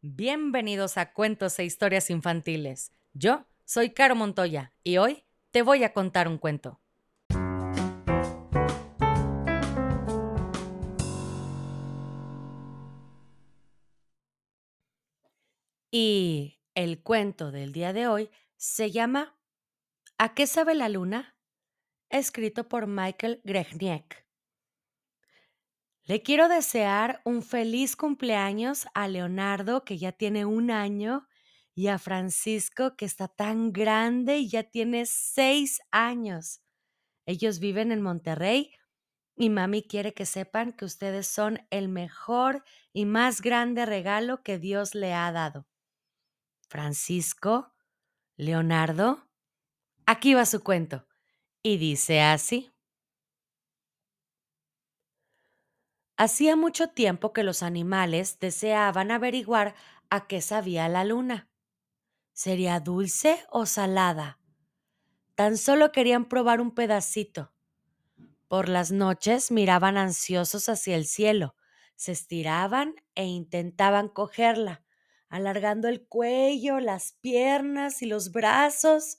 Bienvenidos a Cuentos e Historias Infantiles. Yo soy Caro Montoya y hoy te voy a contar un cuento. Y el cuento del día de hoy se llama ¿A qué sabe la luna? escrito por Michael Grechniak. Le quiero desear un feliz cumpleaños a Leonardo, que ya tiene un año, y a Francisco, que está tan grande y ya tiene seis años. Ellos viven en Monterrey y mami quiere que sepan que ustedes son el mejor y más grande regalo que Dios le ha dado. Francisco, Leonardo, aquí va su cuento. Y dice así. Hacía mucho tiempo que los animales deseaban averiguar a qué sabía la luna. ¿Sería dulce o salada? Tan solo querían probar un pedacito. Por las noches miraban ansiosos hacia el cielo, se estiraban e intentaban cogerla, alargando el cuello, las piernas y los brazos,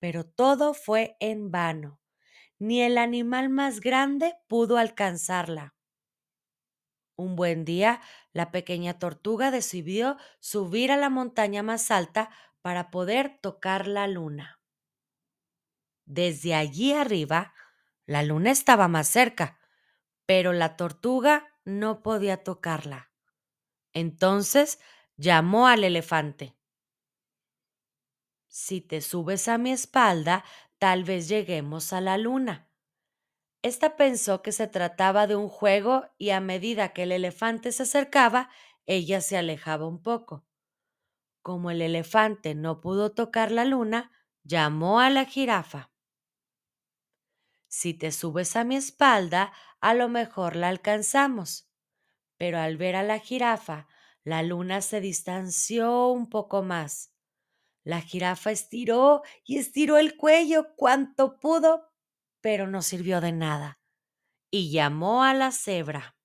pero todo fue en vano. Ni el animal más grande pudo alcanzarla. Un buen día, la pequeña tortuga decidió subir a la montaña más alta para poder tocar la luna. Desde allí arriba, la luna estaba más cerca, pero la tortuga no podía tocarla. Entonces llamó al elefante. Si te subes a mi espalda, tal vez lleguemos a la luna. Esta pensó que se trataba de un juego y a medida que el elefante se acercaba, ella se alejaba un poco. Como el elefante no pudo tocar la luna, llamó a la jirafa. Si te subes a mi espalda, a lo mejor la alcanzamos. Pero al ver a la jirafa, la luna se distanció un poco más. La jirafa estiró y estiró el cuello cuanto pudo, pero no sirvió de nada, y llamó a la cebra.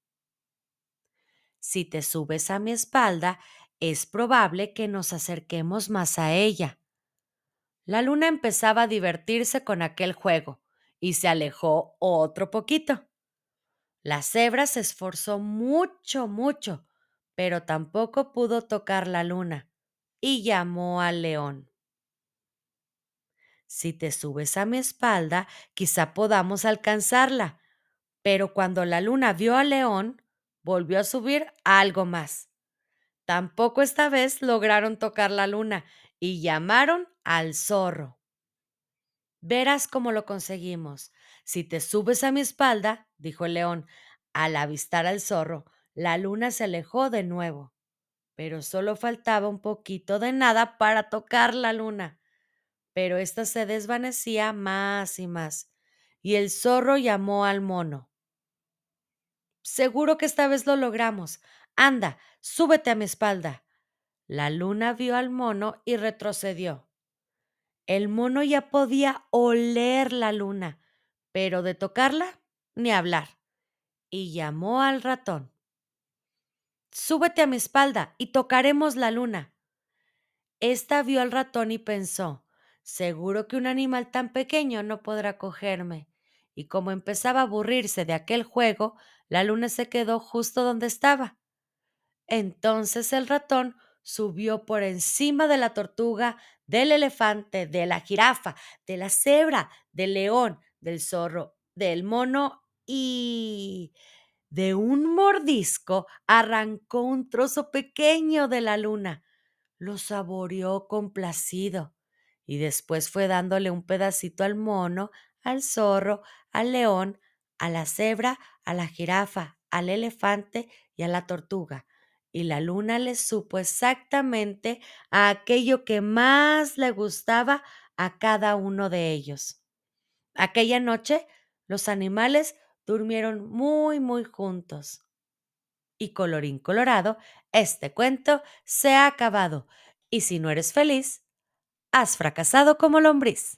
Si te subes a mi espalda, es probable que nos acerquemos más a ella. La luna empezaba a divertirse con aquel juego y se alejó otro poquito. La cebra se esforzó mucho, mucho, pero tampoco pudo tocar la luna y llamó al león. Si te subes a mi espalda, quizá podamos alcanzarla. Pero cuando la luna vio al león, volvió a subir algo más. Tampoco esta vez lograron tocar la luna y llamaron al zorro. Verás cómo lo conseguimos. Si te subes a mi espalda, dijo el león, al avistar al zorro, la luna se alejó de nuevo. Pero solo faltaba un poquito de nada para tocar la luna pero ésta se desvanecía más y más, y el zorro llamó al mono. Seguro que esta vez lo logramos. Anda, súbete a mi espalda. La luna vio al mono y retrocedió. El mono ya podía oler la luna, pero de tocarla ni hablar, y llamó al ratón. Súbete a mi espalda y tocaremos la luna. Esta vio al ratón y pensó, Seguro que un animal tan pequeño no podrá cogerme. Y como empezaba a aburrirse de aquel juego, la luna se quedó justo donde estaba. Entonces el ratón subió por encima de la tortuga, del elefante, de la jirafa, de la cebra, del león, del zorro, del mono y de un mordisco arrancó un trozo pequeño de la luna. Lo saboreó complacido y después fue dándole un pedacito al mono, al zorro, al león, a la cebra, a la jirafa, al elefante y a la tortuga. Y la luna le supo exactamente a aquello que más le gustaba a cada uno de ellos. Aquella noche los animales durmieron muy, muy juntos. Y colorín colorado, este cuento se ha acabado. Y si no eres feliz, has fracasado como lombriz.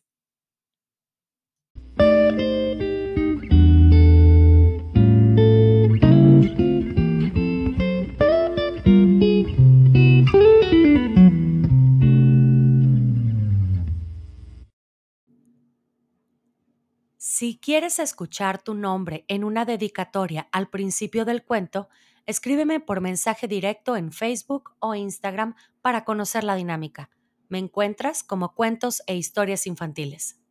Si quieres escuchar tu nombre en una dedicatoria al principio del cuento, escríbeme por mensaje directo en Facebook o Instagram para conocer la dinámica. Me encuentras como cuentos e historias infantiles.